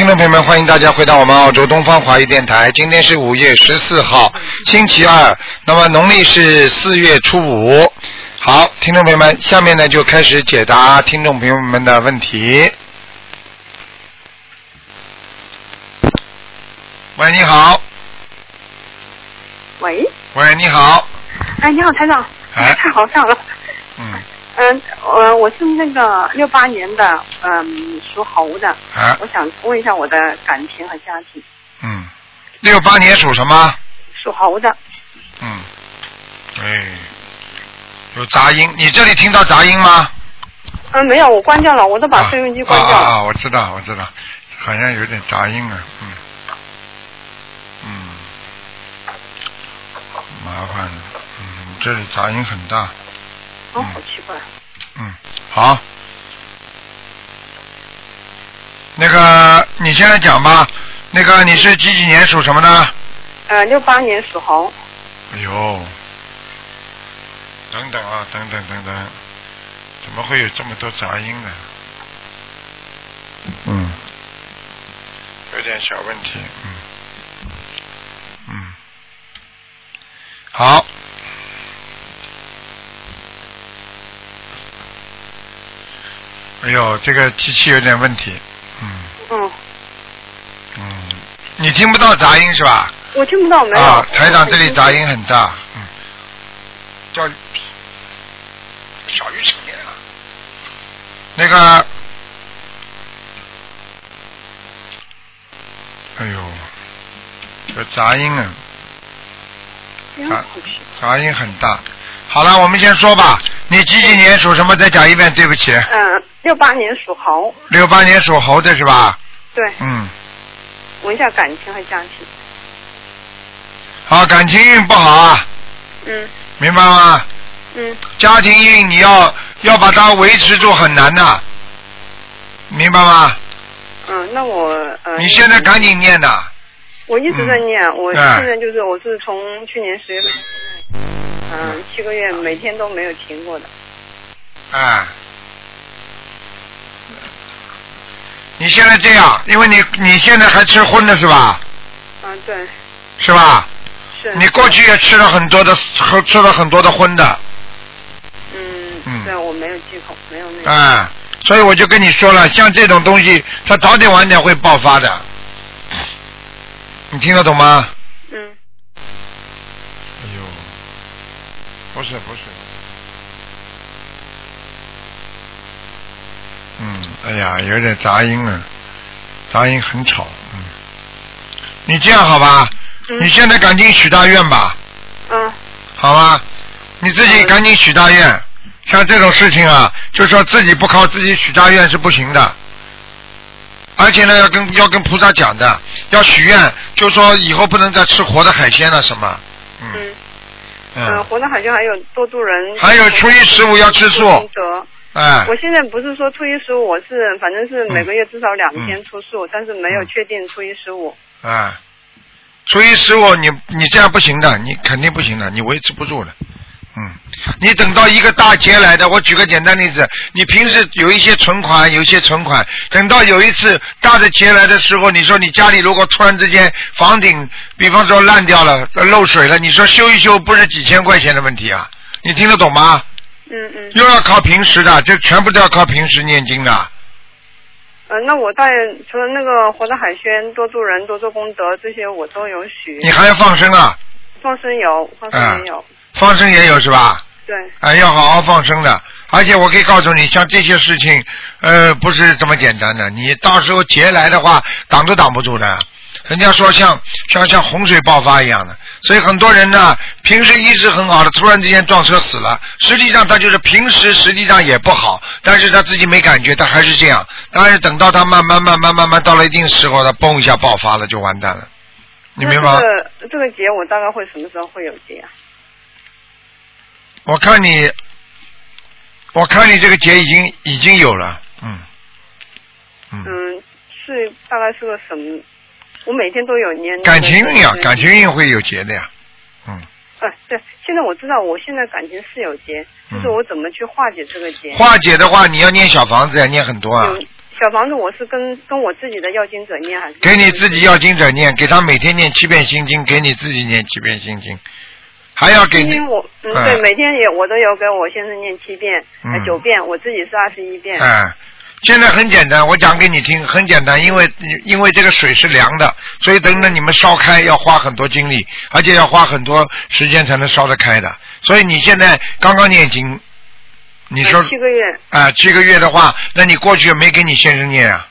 好，听众朋友们，欢迎大家回到我们澳洲东方华语电台。今天是五月十四号，星期二，那么农历是四月初五。好，听众朋友们，下面呢就开始解答听众朋友们的问题。喂，你好。喂，喂，你好。哎，你好，台长，哎太 好笑了。嗯，嗯，呃，我是那个六八年的，嗯，属猴的，啊，我想问一下我的感情和家庭。嗯，六八年属什么？属猴的，嗯，哎，有杂音，你这里听到杂音吗？嗯，没有，我关掉了，我都把啊收音机关掉了。啊啊啊！我知道，我知道，好像有点杂音啊，嗯，嗯，麻烦了，嗯，这里杂音很大，哦，好奇怪。嗯，好，那个你现在讲吧，那个你是几几年属什么的？呃，六八年属猴，哎呦，等等啊，等等等等，怎么会有这么多杂音呢？嗯，有点小问题，嗯，嗯，好。哎呦，这个机器有点问题，嗯嗯，嗯，你听不到杂音是吧？我听不到，没有。啊，台长这里杂音很大，嗯，叫小鱼成年啊。那个，哎呦，这杂音啊，杂音很大。好了，我们先说吧。你几几年属什么？再讲一遍，对不起。嗯，六八年属猴，六八年属猴的是吧？对，嗯，问一下感情和家庭。好，感情运不好啊，嗯明白吗？嗯，家庭运你要要把它维持住很难的，明白吗？嗯，那我呃。你现在赶紧念的，我一直在念，我哎现在就是我是从去年十月份，嗯，七个月每天都没有停过的。哎。你现在这样，因为你你现在还吃荤的是吧？嗯，对，是吧？是。你过去也吃了很多的，喝吃了很多的荤的，嗯嗯对我没有忌口，没有那个。哎，所以我就跟你说了，像这种东西，它早点晚点会爆发的。你听得懂吗？嗯哎呦，不是不是，哎呀，有点杂音了，杂音很吵，嗯，你这样好吧？嗯你现在赶紧许大愿吧，嗯好吧？你自己赶紧许大愿，像这种事情啊，就说自己不靠自己许大愿是不行的。而且呢，要跟要跟菩萨讲的，要许愿，就说以后不能再吃活的海鲜了，什么？嗯嗯嗯嗯，，活的海鲜还有多度人。还有初一十五要吃素。哎，我现在不是说初一十五，我是反正是每个月至少两天嗯出数，但是没有确定初一十五。哎，初一十五你你这样不行的，你肯定不行的，你维持不住的。嗯，你等到一个大节来的，我举个简单例子，你平时有一些存款，有一些存款，等到有一次大的节来的时候，你说你家里如果突然之间房顶，比方说烂掉了、呃漏水了，你说修一修不是几千块钱的问题啊？你听得懂吗？嗯嗯。又要靠平时的，这全部都要靠平时念经的。呃，那我在除了那个活的海鲜、多助人、多做功德这些，我都有许。你还要放生啊？放生有，放生也有。放生也有是吧？对，啊，要好好放生的。而且我可以告诉你，像这些事情，呃，不是这么简单的。你到时候劫来的话，挡都挡不住的。人家说像像像洪水爆发一样的，所以很多人呢，平时一直很好的，突然之间撞车死了。实际上他就是平时实际上也不好，但是他自己没感觉，他还是这样。但是等到他慢慢慢慢慢慢到了一定时候，他嘣一下爆发了，就完蛋了。你明白吗？这个这个节我大概会什么时候会有节啊？我看你，我看你这个节已经已经有了，嗯，嗯，嗯，是大概是个什么？我每天都有念。感情运呀，感情运会有结的呀，嗯，啊，对，现在我知道，我现在感情是有结，就是嗯我怎么去化解这个结。化解的话，你要念小房子呀，念很多啊，有小房子我是跟跟我自己的要经者念还是？给你自己要经者念，给他每天念七遍心经，给你自己念七遍心经，还要给你我嗯哎对，每天也我都有给我先生念七遍，呃嗯九遍，我自己是二十一遍。哎，现在很简单，我讲给你听，很简单，因为因为这个水是凉的，所以等着你们烧开要花很多精力，而且要花很多时间才能烧得开的。所以你现在刚刚念经，你说呃七个月，啊、七个月的话，那你过去没给你先生念啊？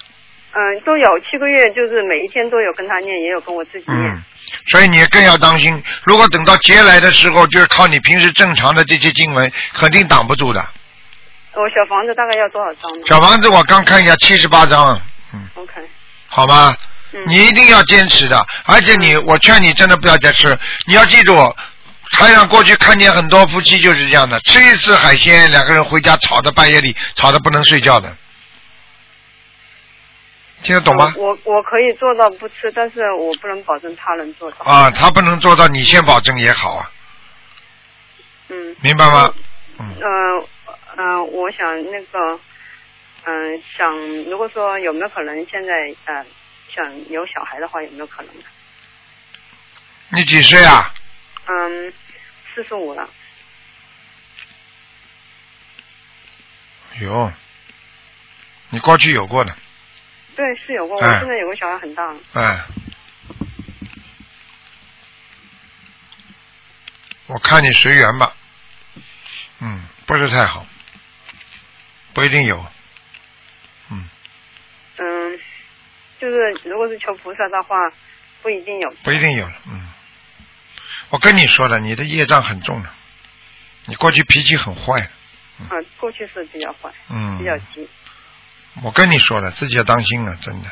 嗯、都有七个月，就是每一天都有跟他念，也有跟我自己念。嗯，所以你更要当心。如果等到劫来的时候，就是靠你平时正常的这些经文，肯定挡不住的。我小房子大概要多少张呢小房子我刚看一下，七十八张，嗯，？OK，好吧？嗯，你一定要坚持的，而且你，我劝你真的不要再吃。你要记住，台上过去看见很多夫妻就是这样的，吃一次海鲜，两个人回家吵到半夜里，吵得不能睡觉的，听得懂吗？我我可以做到不吃，但是我不能保证他能做到。啊，他不能做到，你先保证也好啊，嗯。明白吗？嗯，呃呃，我想那个，嗯、想如果说有没有可能现在呃想有小孩的话，有没有可能？你几岁啊？嗯，四十五了。有，你过去有过的，对，是有过。我哎现在有个小孩很大了。哎，我看你随缘吧，嗯，不是太好，不一定有，嗯，嗯，就是如果是求菩萨的话，不一定有。不一定有，嗯，我跟你说了，你的业障很重了，你过去脾气很坏，啊，过去是比较坏，嗯，比较急。我跟你说了，自己要当心啊，真的，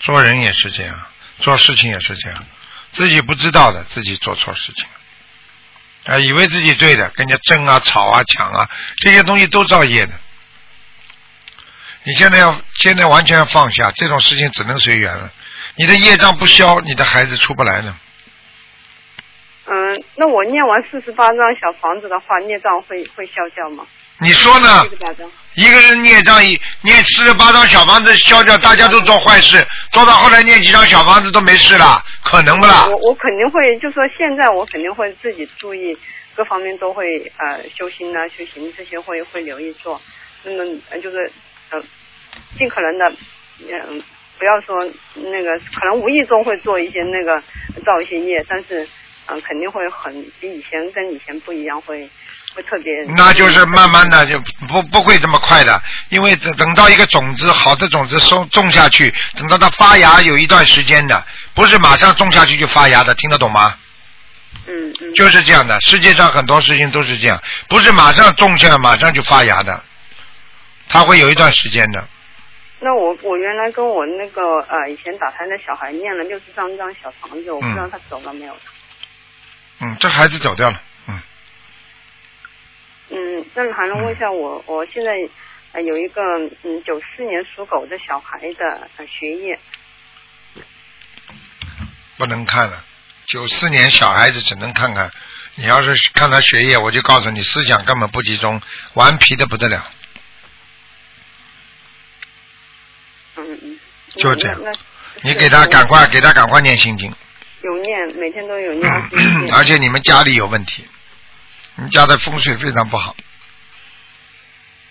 做人也是这样，做事情也是这样，自己不知道的，自己做错事情，啊，以为自己对的，跟人家争啊、吵啊、抢啊，这些东西都造业的。你现在要现在完全要放下，这种事情只能随缘了。你的业障不消，你的孩子出不来呢。嗯，那我念完四十八张小房子的话，孽障会会消掉吗？你说呢。一个人孽障一念四十八张小房子消掉，大家都做坏事，做到后来念几张小房子都没事了，可能不啦？我我肯定会，就说现在我肯定会自己注意，各方面都会呃修心啊、修行这些会会留意做。那么呃就是呃尽可能的嗯、不要说那个可能无意中会做一些那个造一些业，但是嗯、呃肯定会很比以前跟以前不一样，会会特别。那就是慢慢的就不不会这么快的，因为等等到一个种子好的种子收种下去，等到它发芽有一段时间的，不是马上种下去就发芽的，听得懂吗？嗯嗯。就是这样的，世界上很多事情都是这样，不是马上种下马上就发芽的，它会有一段时间的。那我我原来跟我那个呃以前打胎的小孩念了六十张张小房子，我不知道他走了没有。嗯，这孩子走掉了，嗯，嗯，那还能问一下我，我现在呃有一个嗯九四年属狗的小孩的呃学业，不能看了。九四年小孩子只能看看，你要是看他学业，我就告诉你，思想根本不集中，顽皮的不得了。嗯嗯，就这样你给他赶快给他赶快念心经，有念，每天都有念。而且你们家里有问题，你家的风水非常不好。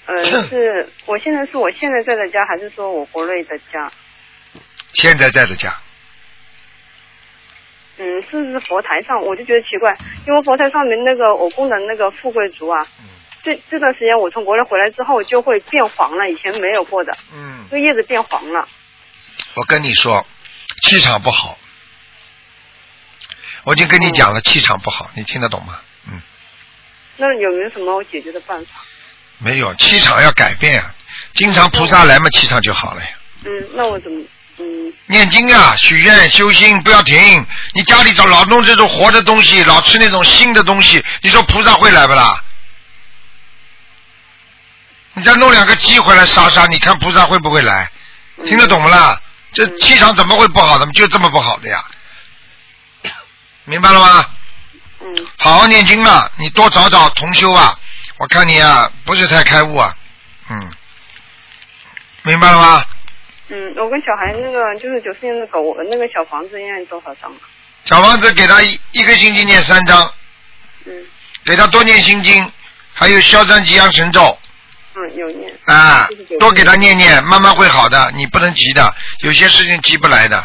呃，是我现在是我现在在的家，还是说我国内的家？现在在的家，嗯，是不是佛台上？我就觉得奇怪，因为佛台上面那个我供的那个富贵竹啊，嗯这这段时间我从国内回来之后就会变黄了，以前没有过的，嗯，这叶子变黄了。我跟你说，气场不好。我已经跟你讲了，气场不好，你听得懂吗？嗯，那有没有什么解决的办法？没有，气场要改变啊。经常菩萨来嘛，气场就好了呀。嗯，那我怎么嗯念经啊，许愿修心不要停。你家里找老弄这种活的东西，老吃那种新的东西，你说菩萨会来不啦？你再弄两个鸡回来杀杀，你看菩萨会不会来？听得懂不啦？这气场怎么会不好的？就这么不好的呀？明白了吗？嗯好好念经嘛，你多找找同修啊。我看你啊，不是太开悟啊，嗯，明白了吗？嗯，我跟小孩那个就是九四年的狗，我那个小房子念多少张啊？小房子给他一一个星期念三张，嗯给他多念心经，还有消灾吉祥神咒嗯，有念。啊多给他念念，慢慢会好的。你不能急的，有些事情急不来的，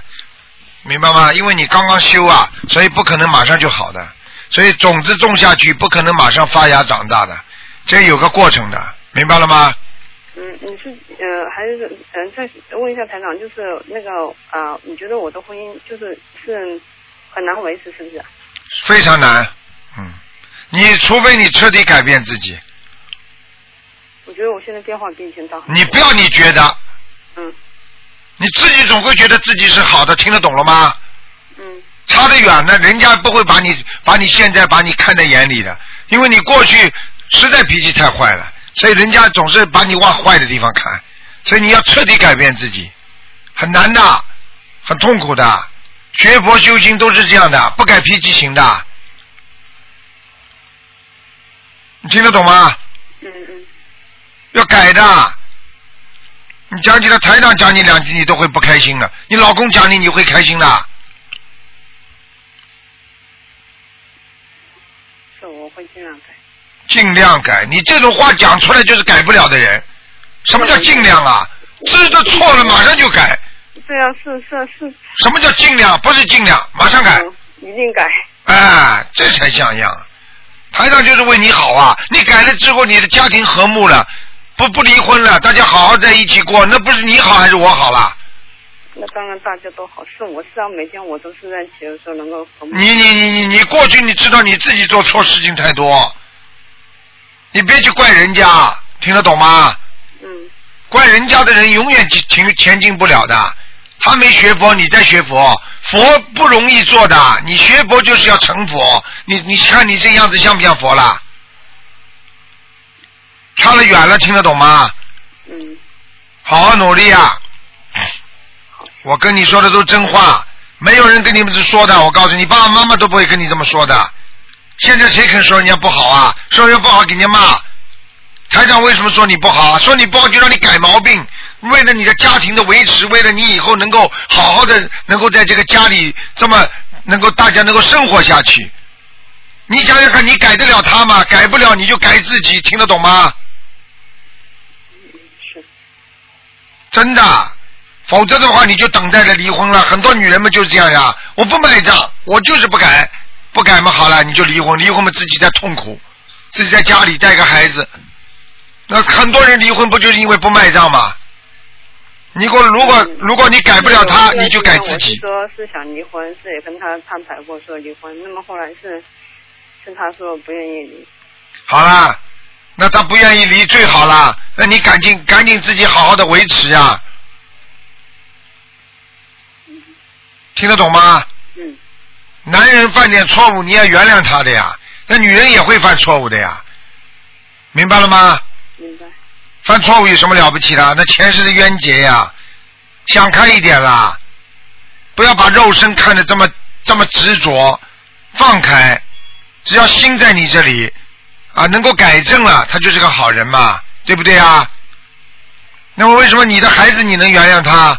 明白吗？因为你刚刚修啊，所以不可能马上就好的。所以种子种下去，不可能马上发芽长大的，这有个过程的，明白了吗？嗯，你是呃还是嗯、再问一下台长，就是那个啊、你觉得我的婚姻就是是很难维持，是不是？非常难，嗯，你除非你彻底改变自己，我觉得我现在变化比以前大。你不要你觉得，嗯你自己总会觉得自己是好的，听得懂了吗？嗯差得远的，人家不会把你把你现在把你看在眼里的，因为你过去实在脾气太坏了，所以人家总是把你往坏的地方看，所以你要彻底改变自己，很难的，很痛苦的。学佛修心都是这样的，不改脾气行的。你听得懂吗？嗯嗯要改的。你讲起来，台长讲你两句，你都会不开心的。你老公讲你，你会开心的。是我会尽量改。尽量改，你这种话讲出来就是改不了的人。什么叫尽量啊？知道错了马上就改。对啊，是是是。什么叫尽量？不是尽量，马上改。嗯一定改。哎，这才像样。台上就是为你好啊！你改了之后，你的家庭和睦了，不不离婚了，大家好好在一起过，那不是你好还是我好啦？那当然大家都好，是我是要每天我都是在学的时候能够和睦。你你你你你过去你知道你自己做错事情太多，你别去怪人家，听得懂吗？嗯怪人家的人永远前前前进不了的。他没学佛，你在学佛，佛不容易做的。你学佛就是要成佛。你你看你这样子像不像佛啦？差得远了，听得懂吗？嗯好好努力啊！我跟你说的都是真话，没有人跟你们是说的。我告诉你，爸爸妈妈都不会跟你这么说的。现在谁肯说人家不好啊？说人家不好给人家骂。台长为什么说你不好啊？说你不好就让你改毛病，为了你的家庭的维持，为了你以后能够好好的，能够在这个家里这么能够大家能够生活下去。你想想看，你改得了他吗？改不了你就改自己，听得懂吗？真的，否则的话你就等待着离婚了。很多女人们就是这样呀，我不卖账，我就是不改，不改嘛好了，你就离婚，离婚嘛自己在痛苦，自己在家里带个孩子。那很多人离婚不就是因为不卖账吗？你给我如果如果你改不了他，你就改自己。说是想离婚，是也跟他摊牌过说离婚，那么后来是是他说不愿意离。好啦，那他不愿意离最好啦，那你赶紧赶紧自己好好的维持呀。听得懂吗？嗯男人犯点错误，你要原谅他的呀。那女人也会犯错误的呀，明白了吗？明白。犯错误有什么了不起的？那前世的冤结呀，想开一点啦，不要把肉身看得这么这么执着，放开，只要心在你这里啊，能够改正了，他就是个好人嘛，对不对啊？那么为什么你的孩子你能原谅他？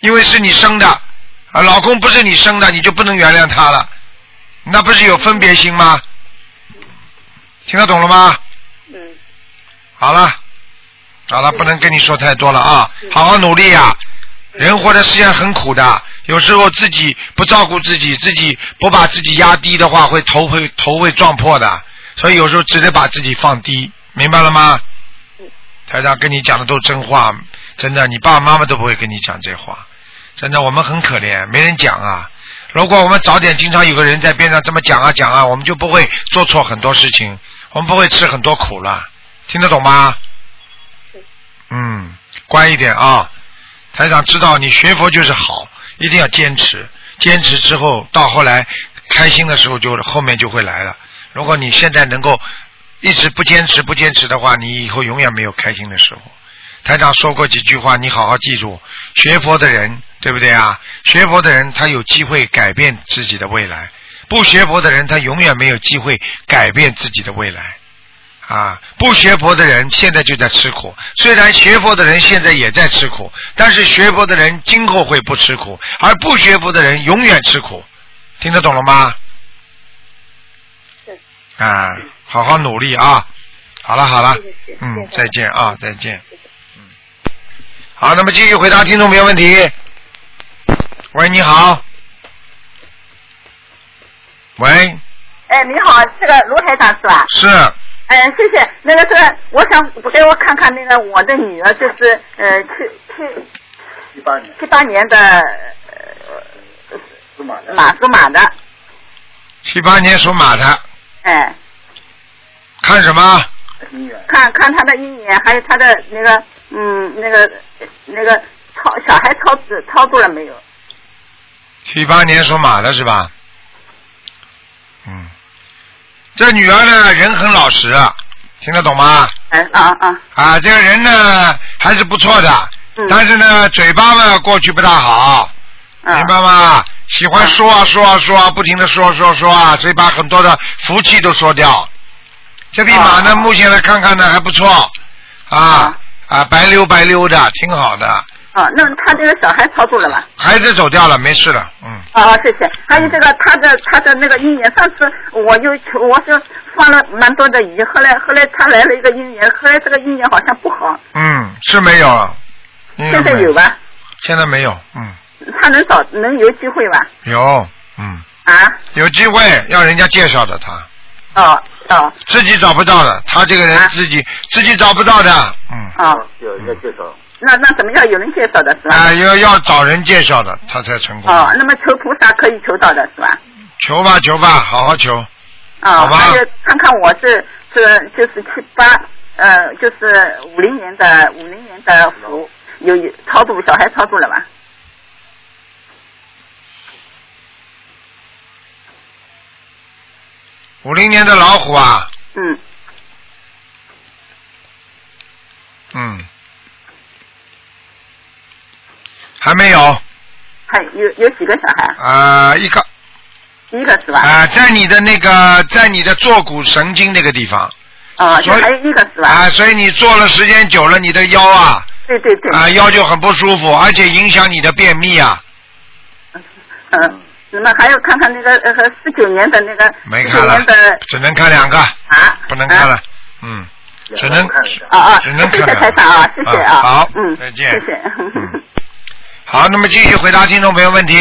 因为是你生的，啊，老公不是你生的，你就不能原谅他了，那不是有分别心吗？听得懂了吗？嗯好了，好了，不能跟你说太多了啊，好好努力呀、人活在世界上很苦的，有时候自己不照顾自己，自己不把自己压低的话，会头会头会撞破的。所以有时候只得把自己放低，明白了吗？台长跟你讲的都是真话，真的，你爸爸妈妈都不会跟你讲这话，真的，我们很可怜，没人讲啊。如果我们早点经常有个人在边上这么讲啊讲啊，我们就不会做错很多事情，我们不会吃很多苦了，听得懂吗？嗯，乖一点啊。台长知道你学佛就是好，一定要坚持，坚持之后到后来开心的时候就后面就会来了。如果你现在能够一直不坚持不坚持的话，你以后永远没有开心的时候。台长说过几句话，你好好记住。学佛的人，对不对啊？学佛的人他有机会改变自己的未来，不学佛的人他永远没有机会改变自己的未来。啊，不学佛的人现在就在吃苦，虽然学佛的人现在也在吃苦，但是学佛的人今后会不吃苦，而不学佛的人永远吃苦，听得懂了吗？是。啊，好好努力啊！好了好了嗯再见啊，再见谢谢。好，那么继续回答听众朋友问题。喂，你好。喂，哎，你好，这个卢台长是吧？是嗯，谢谢。那个是，我想给我看看那个我的女儿，就是呃七七一八年七八年的呃属马的，马属马的，七八年属马的，哎，看什么？姻缘看看他的姻缘，还有他的那个嗯那个那个操小孩超度超度了没有？七八年属马的是吧？嗯，这女儿呢人很老实，听得懂吗？嗯啊啊啊，这个人呢还是不错的，嗯但是呢嘴巴呢过去不大好，嗯明白吗？喜欢说啊说啊说啊，不停的说说说啊，所以把很多的福气都说掉。这匹马呢，哦目前来看看呢还不错，啊啊白溜白溜的，挺好的。啊，那他这个小孩超度了吧？孩子走掉了，没事了，嗯。啊，谢谢。还有这个他的他的那个姻缘，上次我就求我是放了蛮多的鱼，后来后来他来了一个姻缘，后来这个姻缘好像不好，嗯，是没有了。现在有吧？现在没有，嗯，他能找能有机会吧？有，嗯，啊？有机会要人家介绍的他，哦哦自己找不到的，他这个人啊自己、自己找不到的，嗯，哦，有人家介绍，那那怎么要有人介绍的是吧？啊、要要找人介绍的，他才成功。哦，那么求菩萨可以求到的是吧？求吧求吧，好好求，啊哦，吧那就看看我是是就是七八呃就是五零年的五零年的虎有有超度小孩超度了吧？五零年的老虎啊，嗯，嗯，还没有还有有几个小孩？啊、一个一个是吧？啊、在你的那个在你的坐骨神经那个地方啊，就所以还有一个是吧？啊、所以你坐了时间久了，你的腰啊对对对。啊、腰就很不舒服，而且影响你的便秘啊。嗯，那么还要看看那个呃四九年的那个没看了只能看两个，啊，不能看了啊。嗯，只能看啊啊，只能谢谢看两个台长啊，谢谢啊，啊好嗯，再见谢谢。嗯好，那么继续回答听众朋友问题。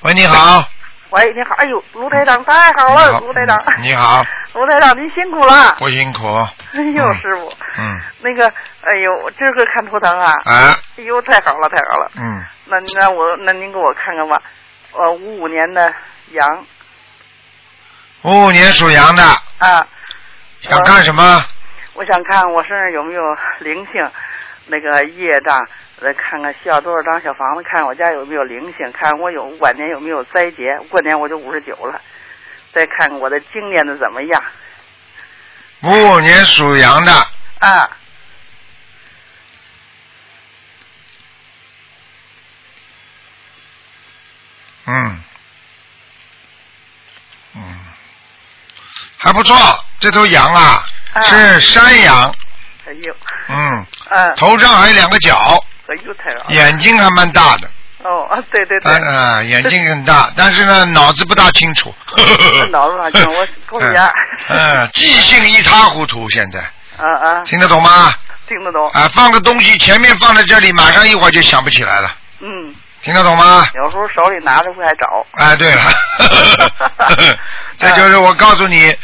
喂，你好。喂，你好，哎呦，卢台长太好了，卢台长。你好，卢台长，您辛苦了。不辛苦。哎呦，嗯师傅，嗯，那个，哎呦，今儿个看图腾啊，啊，哎呦，太好了，太好了。嗯，那那我那您给我看看吧，呃，五五年的羊五五年属羊的，啊，想干什么？我想看我身上有没有灵性，那个业障，来看看需要多少张小房子，看我家有没有灵性，看我有晚年有没有灾劫，过年我就五十九了，再看看我的经念的怎么样五五年属羊的，啊。嗯，嗯，还不错，这头羊啊啊。是山羊，哎呦，嗯，嗯，头上还有两个角，哎呦，太了。眼睛还蛮大的，哦，啊，对对对，嗯嗯，眼睛很大，但是呢脑子不大清楚，脑子大清楚我头一下嗯，嗯记性一塌糊涂，现在。啊啊，听得懂吗？听得懂，啊，放个东西前面放在这里，马上一会儿就想不起来了，嗯，听得懂吗？有时候手里拿着会还找，哎，对了，这就是我告诉你，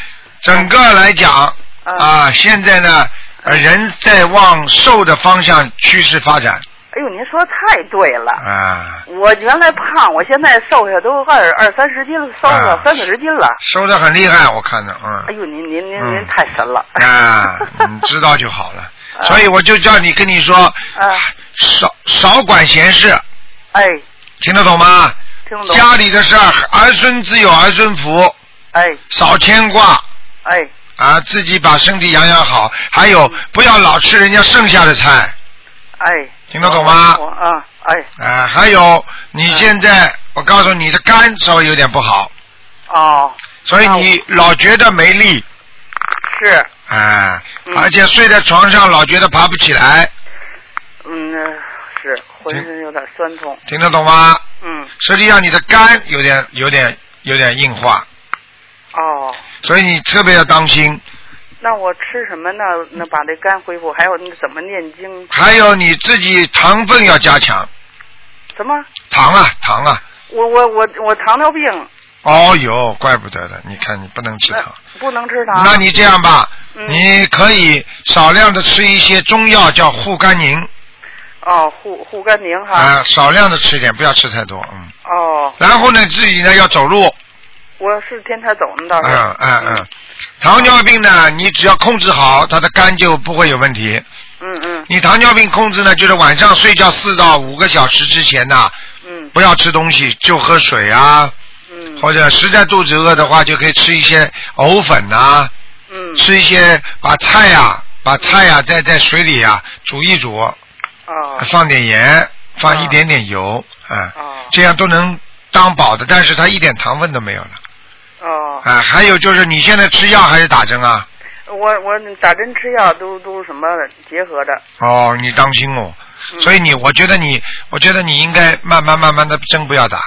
整个来讲嗯。啊，现在呢，呃人在往瘦的方向趋势发展哎呦，您说的太对了。啊，我原来胖，我现在瘦下都二二三十斤了，瘦了啊三四十斤了。瘦的很厉害，我看着，嗯，哎呦，您您您嗯您太神了。啊，你知道就好了。啊所以我就叫你跟你说，啊，少少管闲事，哎，听得懂吗？听得懂。家里的事儿，儿孙自有儿孙福，哎少牵挂。哎啊，自己把身体养养好，还有不要老吃人家剩下的菜，哎。听得懂吗？我啊，哎。啊，还有你现在，我告诉你你的肝稍微有点不好，哦，所以你老觉得没力。是。哎，嗯。而且睡在床上老觉得爬不起来，嗯，呃是浑身有点酸痛。听得懂吗？嗯，实际上你的肝有点有点有点硬化，哦，所以你特别要当心。那我吃什么呢？那把这肝恢复？还有那怎么念经？还有你自己糖分要加强，什么？糖啊糖啊。我我我我糖尿病，哦哟，怪不得了，你看你不能吃糖。不能吃糖。那你这样吧，嗯你可以少量的吃一些中药，叫护肝宁哦，护护肝宁哈。啊，少量的吃一点，不要吃太多，嗯。哦，然后呢，自己呢要走路，我是天天走的，倒是。嗯嗯嗯。糖尿病呢，你只要控制好，他的肝就不会有问题。嗯嗯。你糖尿病控制呢，就是晚上睡觉四到五个小时之前呢，嗯。不要吃东西，就喝水啊，嗯。或者实在肚子饿的话，就可以吃一些藕粉呐、嗯。吃一些把菜呀、把菜呀、在在水里呀、煮一煮，哦。放点盐，放一点点油，啊，哦。这样都能当饱的，但是它一点糖分都没有了，哦，啊，还有就是你现在吃药还是打针啊？我我打针吃药都都什么结合的。哦，你当心哦，嗯所以你，我觉得你，我觉得你应该慢慢慢慢的针不要打，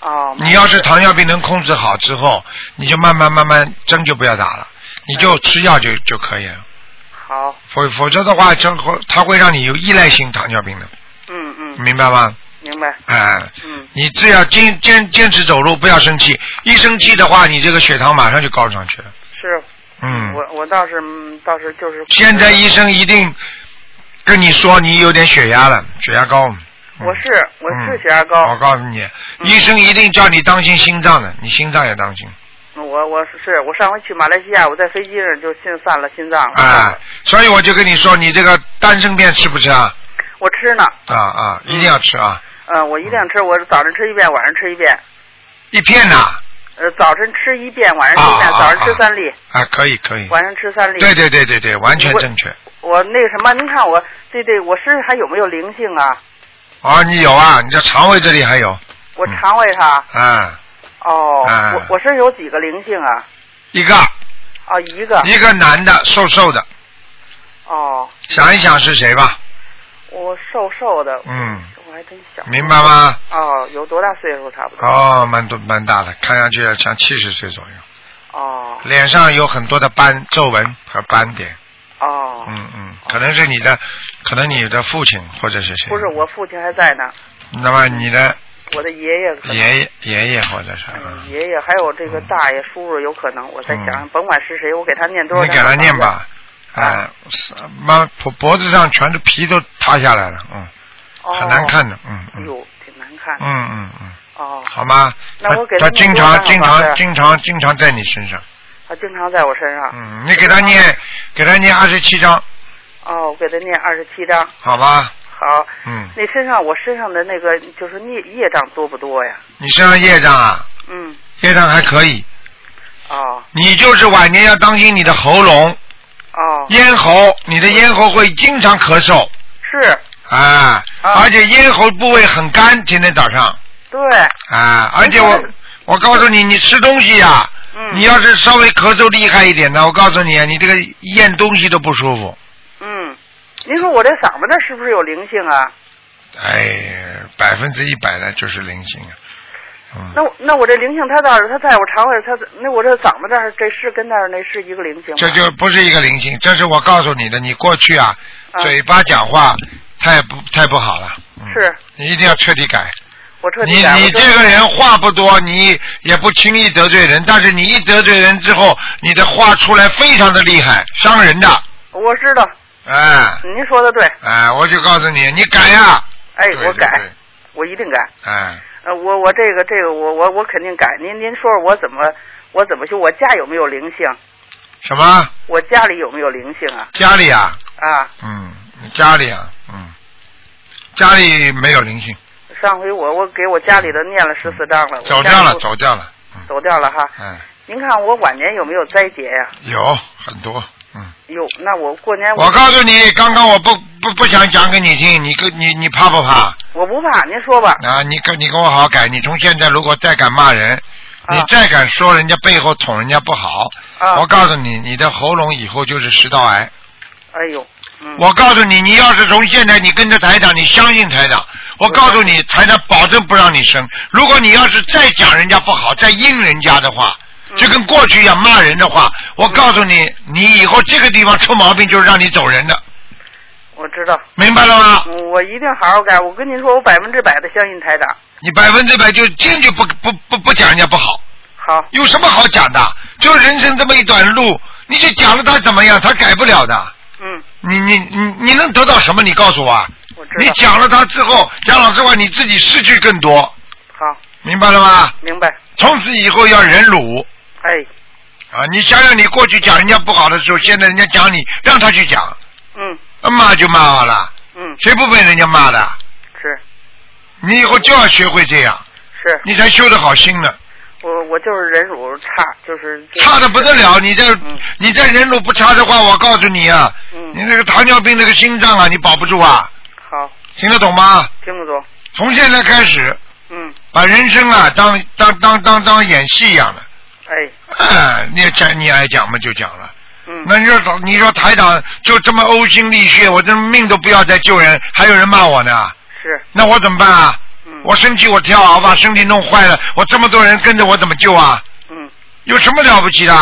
哦。你要是糖尿病能控制好之后，你就慢慢慢慢针就不要打了，你就吃药就就可以了，好，否否则的话，真会它会让你有依赖性糖尿病的，嗯嗯，明白吗？明白。哎、嗯你只要坚坚坚持走路，不要生气。一生气的话，你这个血糖马上就高上去了。是。嗯，我我倒是嗯倒是就是。现在医生一定跟你说你有点血压了，血压高。嗯我是我是血压高我，告诉你，嗯医生一定叫你当心心脏的，你心脏也当心。我我是我上回去马来西亚，我在飞机上就心犯了心脏了。哎，所以我就跟你说，你这个丹参片吃不吃啊？我吃呢，啊啊，一定要吃啊！嗯，我一定吃，我是早晨吃一遍，晚上吃一遍。一片呐，呃，早晨吃一遍，晚上吃一遍，早上吃三粒，啊，可以可以。晚上吃三粒。对对对对对，完全正确。我那个什么，您看我对对，我身上还有没有灵性啊？啊，你有啊，你这肠胃这里还有，我肠胃它，嗯，哦，啊我我身上有几个灵性啊？一个哦，一个。一个男的，瘦瘦的，哦，想一想是谁吧？我瘦瘦的。嗯，明白吗？哦，有多大岁数差不多？哦，蛮多蛮大的，看上去要像七十岁左右，哦脸上有很多的斑、皱纹和斑点。哦，嗯嗯，可能是你的，可能你的父亲或者是谁？不是，我父亲还在呢，那么你的我的爷爷可能。爷爷爷爷或者是，嗯，爷爷还有这个大爷、叔叔有可能，我在想，甭管是谁，我给他念多少你给他念吧。啊妈脖脖子上全是皮都塌下来了，嗯，哦很难看的，嗯嗯。哎呦，挺难看。嗯嗯嗯，哦，好吗？那我给他经他经常经常经常经常在你身上，他经常在我身上。嗯，你给他念给他念二十七章，哦，我给他念二十七章。好吧？好，嗯，那身上我身上的那个就是孽业障多不多呀？你身上业障啊，嗯，业障还可以，哦。你就是晚年要当心你的喉咙、哦，咽喉，你的咽喉会经常咳嗽，是，啊，啊而且咽喉部位很干，今天早上，对，啊，而且我我告诉你，你吃东西呀、嗯，你要是稍微咳嗽厉害一点的，我告诉你，你这个咽东西都不舒服。嗯，您说我这嗓子这是不是有灵性啊？哎，百分之一百的就是灵性啊。嗯，那我那我这灵性，他倒是他在我肠胃，它那我这嗓子这儿，这是跟那儿那是一个灵性吗？这就不是一个灵性，这是我告诉你的，你过去啊，啊嘴巴讲话太不太不好了。嗯、是，你一定要彻底改。我彻底改你你这个人话不多，你也不轻易得罪人，但是你一得罪人之后，你的话出来非常的厉害，伤人的。我知道，哎您说的对，哎，我就告诉你，你改呀、哎，我改，我一定改。哎，呃，我我这个这个我我我肯定改。您您说说我怎么我怎么修？我家有没有灵性？什么？我家里有没有灵性啊？家里啊？啊，嗯，你家里啊？嗯，家里没有灵性，上回我我给我家里的念了十四章了，我走掉了，走掉了。嗯，走掉了哈。嗯，您看我晚年有没有灾劫呀、有很多。嗯，有，那我过年我告诉你，刚刚我不不不想讲给你听，你跟你你怕不怕？我不怕，您说吧。啊，你跟你跟我好好改，你从现在如果再敢骂人，你啊再敢说人家背后捅人家不好，啊我告诉你，你的喉咙以后就是食道癌。哎呦，嗯，我告诉你，你要是从现在你跟着台长，你相信台长，我告诉你，台长保证不让你生。如果你要是再讲人家不好，再阴人家的话，嗯就跟过去一样骂人的话，我告诉你，你以后这个地方出毛病就是让你走人的，我知道，明白了吗？嗯我一定好好改。我跟您说，我百分之百的相信台长。你百分之百就坚决不不不不讲人家不好，好，有什么好讲的？就人生这么一段路，你就讲了他怎么样，他改不了的。嗯，你你你你能得到什么？你告诉我啊。我知道。你讲了他之后，讲老实话，你自己失去更多，好，明白了吗？明白。从此以后要忍辱哎，啊！你想想，你过去讲人家不好的时候，现在人家讲你，让他去讲，嗯骂就骂好了，嗯，谁不被人家骂的？是你以后就要学会这样，是，你才修得好心呢。我我就是忍辱差，就是差的不得了，你这嗯你这忍辱不差的话，我告诉你啊，嗯你那个糖尿病那个心脏啊，你保不住啊，好，听得懂吗？听得懂。从现在开始，嗯，把人生啊当当当当当演戏一样的。哎，哎，你也讲你爱讲嘛就讲了。嗯，那你说你说台长就这么呕心沥血，我这命都不要再救人，还有人骂我呢，是，那我怎么办啊？嗯，我生气我跳啊，我把身体弄坏了，我这么多人跟着我怎么救啊？嗯有什么了不起的？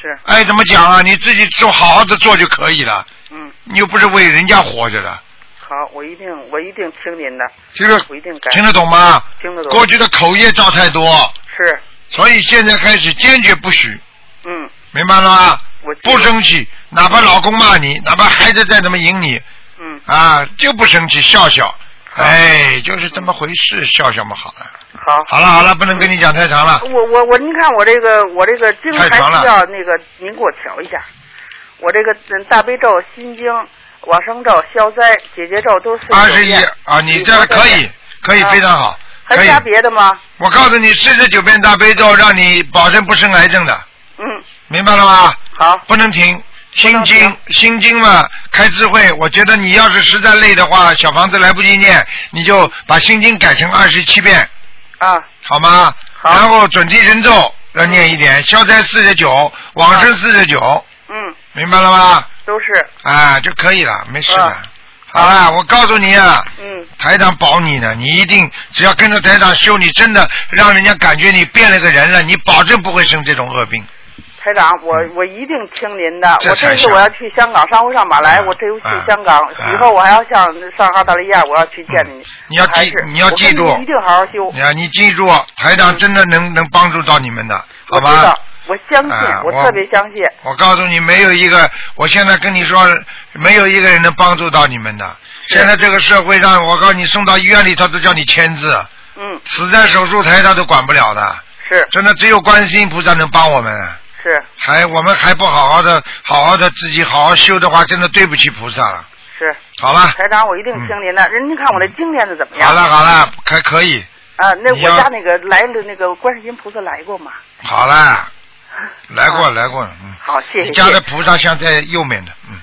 是，哎，怎么讲啊？你自己做好好的做就可以了，嗯，你又不是为人家活着的，好，我一定我一定听您的，这个我一定改。听得懂吗？听得懂。过去的口业造太多，是，所以现在开始坚决不许，嗯，明白了吗？我不生气，哪怕老公骂你，哪怕孩子再怎么赢你，嗯，啊，就不生气，笑笑，哎，就是这么回事，笑笑嘛好了。好。好了好了，不能跟你讲太长了。我我我，您看我这个我这个经还需要那个您给我调一下。我这个嗯大悲咒、心经、往生咒、消灾、解结咒都是二十一啊，你这个可以，可以啊非常好。还加别的吗？我告诉你，四十九遍大悲咒，让你保证不生癌症的，嗯，明白了吗？好，不能停。心经，心经嘛，开智慧。我觉得你要是实在累的话，小房子来不及念，你就把心经改成二十七遍，啊，好吗？好然后准提神咒要念一点，消灾四十九，往生四十九，嗯，明白了吗？都是，啊，就可以了，没事的。啊好了，我告诉你啊，嗯，台长保你呢，你一定只要跟着台长修，你真的让人家感觉你变了个人了，你保证不会生这种恶病。台长，我我一定听您的。我这次我要去香港，上回上马来，啊我这回去啊香港，啊以后我还要上上澳大利亚，我要去见你。你要记你要记住一定好好修。你啊，你记住，台长真的能能帮助到你们的，好吧我相信，我特别相信。我告诉你，没有一个，我现在跟你说，没有一个人能帮助到你们的。现在这个社会上，我告诉你，送到医院里他都叫你签字，嗯，死在手术台他都管不了的。是真的，只有观世音菩萨能帮我们。是还我们还不好好的、好好的自己好好修的话，真的对不起菩萨了。是，好了，台长，我一定听您的。人您看我这经念的怎么样？好了，好了，还可以，啊，那我家那个来的那个观世音菩萨来过吗？好了，来过啊来过了，嗯。好，谢谢。你家的菩萨像在右面的，嗯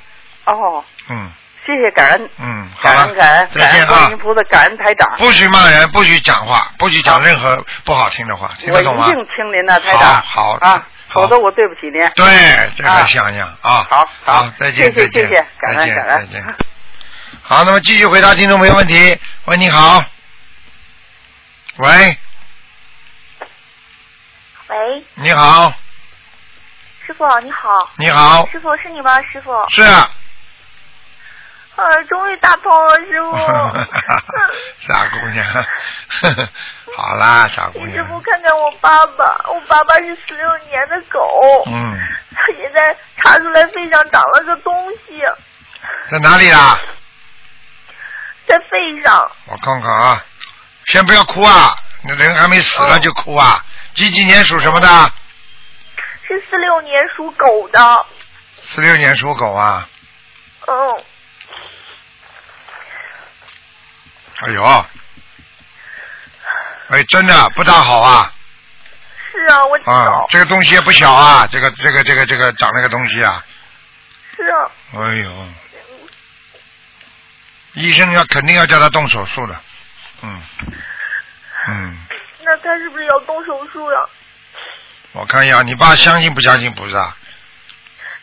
哦，嗯谢谢感恩，嗯，好了感恩感恩，再见啊感恩观世音！菩萨，感恩台长。不许骂人，不许讲话，不许讲任何不好听的话，听我一得懂吗？定听您的，台长。好好啊，好否则我对不起您。对，这个想想啊！好好再见，谢谢再见，谢谢感恩再见，感恩再见。好，那么继续回答听众朋友问题。喂，你好。喂，喂，你好，师傅你好，你好，师傅是你吗？师傅，是啊。呃，终于打通了，师傅。傻姑娘，好啦，傻姑请师傅，看看我爸爸，我爸爸是四六年的狗，嗯，他现在查出来肺上长了个东西，在哪里啦？在肺上，我看看啊，先不要哭啊，那人还没死了就哭啊。几几年属什么的？是四六年属狗的，四六年属狗啊。嗯，哎呦，哎，真的不大好啊。是啊，我啊，，这个东西也不小啊，这个这个这个这个长那个东西啊，是啊，哎呦，医生要肯定要叫他动手术的，嗯。嗯，那他是不是要动手术呀？我看一下，你爸相信不相信菩萨？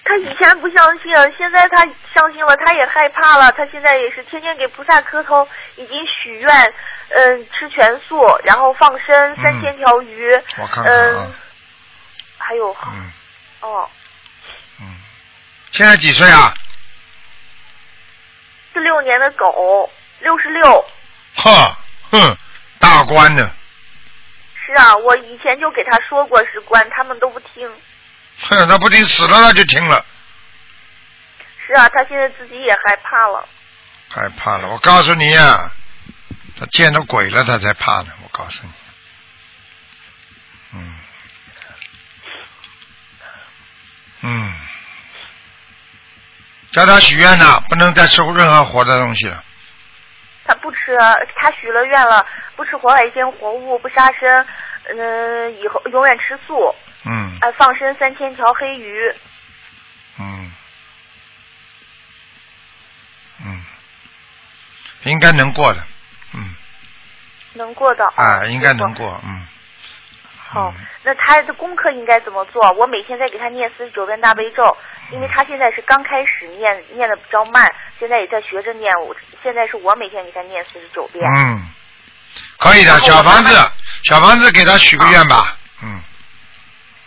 他以前不相信，现在他相信了，他也害怕了。他现在也是天天给菩萨磕头，已经许愿，嗯，吃全素，然后放生三千条鱼，我看看啊嗯，，还有嗯哦，嗯，现在几岁啊？四六年的狗，六十六。哈，哼，大官呢？是啊，我以前就给他说过是官，他们都不听。哼，他不听死了他就听了，是啊，他现在自己也害怕了。害怕了。我告诉你啊、他见到鬼了他才怕呢。我告诉你，嗯，嗯，叫他许愿呐，不能再吃任何活的东西了。他不吃，他许了愿了，不吃活海鲜、活物，不杀生，嗯、以后永远吃素，嗯啊，放生三千条黑鱼。嗯嗯，应该能过的，嗯能过的啊，应该能过，嗯。好，那他的功课应该怎么做？我每天在给他念四十九遍大悲咒，因为他现在是刚开始念，念的比较慢，现在也在学着念。我现在是我每天给他念四十九遍。嗯，可以的，小房子小房子给他许个愿吧。嗯，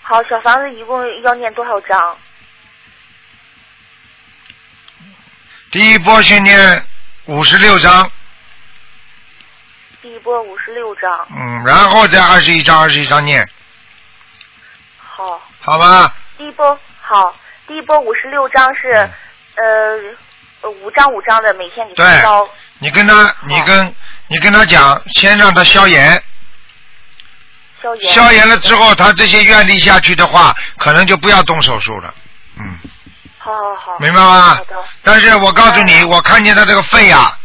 好，小房子一共要念多少章？第一波先念五十六章，第一波五十六章。嗯，然后再二十一章，二十一章念，好，好吧？第一波好，第一波五十六章是嗯呃五张五张的，每天给对他烧。你跟他，你跟你跟他讲，先让他消炎，消炎。消炎了之后，他这些愿力下去的话，可能就不要动手术了。嗯，好好好。明白吗好的。但是我告诉你，嗯我看见他这个肺啊，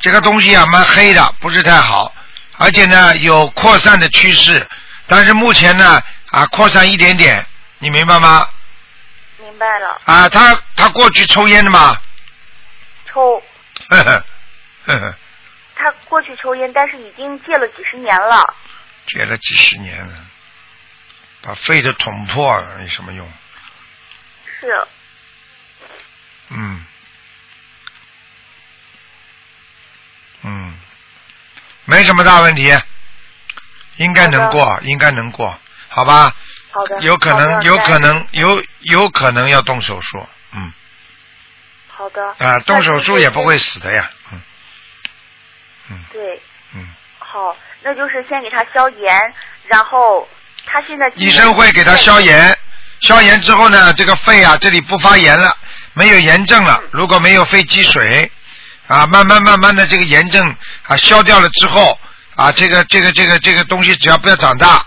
这个东西啊蛮黑的，不是太好，而且呢有扩散的趋势，但是目前呢啊扩散一点点，你明白吗？明白了，啊，他他过去抽烟的嘛，抽。呵呵呵呵，他过去抽烟，但是已经戒了几十年了。戒了几十年了，把肺都捅破了，有什么用？是，嗯，嗯，没什么大问题，应该能过，应该能过，好吧？好的。有可能，有可。能，有有可能要动手术，嗯，好的。啊，动手术也不会死的呀，嗯，嗯对，嗯，好，那就是先给他消炎，然后他现在医生会给他消炎，消炎之后呢，这个肺啊这里不发炎了，没有炎症了，如果没有肺积水，啊，慢慢慢慢的这个炎症啊消掉了之后，啊，这个这个这个这个东西只要不要长大，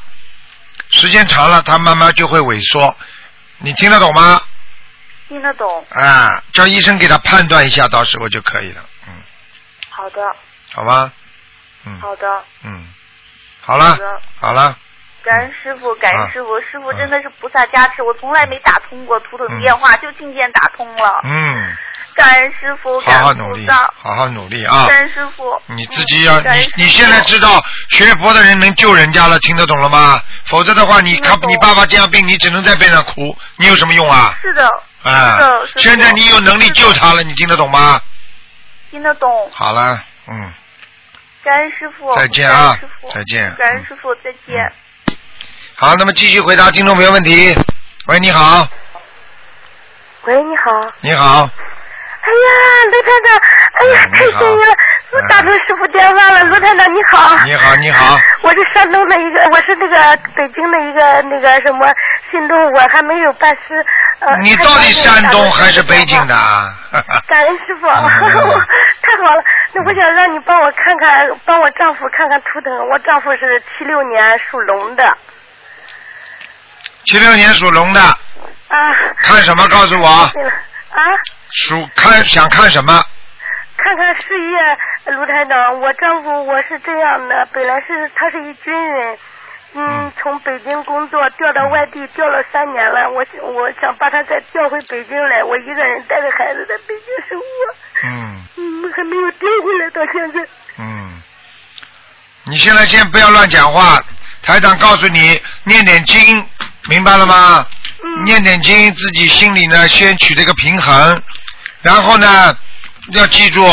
时间长了它慢慢就会萎缩，你听得懂吗？听得懂。啊，叫医生给他判断一下，到时候就可以了，嗯，好的，好吧，嗯好的，嗯，好了好的好了，感恩师傅，感啊恩师傅，师傅真的是菩萨加持，我从来没打通过图腾电话，就今天打通了。嗯，感恩师傅，好好努力，好好努力啊！感恩师傅。你自己要你你现在知道学佛的人能救人家了，听得懂了吗？否则的话，你看你爸爸这样病，你只能在边上哭，你有什么用啊？是的，啊现在你有能力救他了，你听得懂吗？听得懂。好了，嗯，感恩师傅，再见啊师傅再见感恩师傅，再见。好，那么继续回答听众朋友问题。喂，你好，喂，你好。你好，哎呀，雷太太，哎呀，太幸运了，我打通师傅电话了。卢台长你好。你好，你好，我是山东的一个，我是那个北京的一个那个什么信众，我还没有拜师。呃，你到底山东还是北京的？？啊？感恩师傅，嗯 太好了。那我想让你帮我看看，帮我丈夫看看图腾。我丈夫是七六年属龙的七六年属龙的，啊。看什么？告诉我，啊。属看想看什么？看看事业，卢台长，我丈夫我是这样的，本来是他是一军人，嗯，从北京工作调到外地调了三年了，我我想把他再调回北京来，我一个人带着孩子在北京生活，嗯嗯，还没有调回来到现在。嗯，你现在先不要乱讲话，台长告诉你，念点经，明白了吗？嗯念点经，自己心里呢先取得一个平衡，然后呢要记住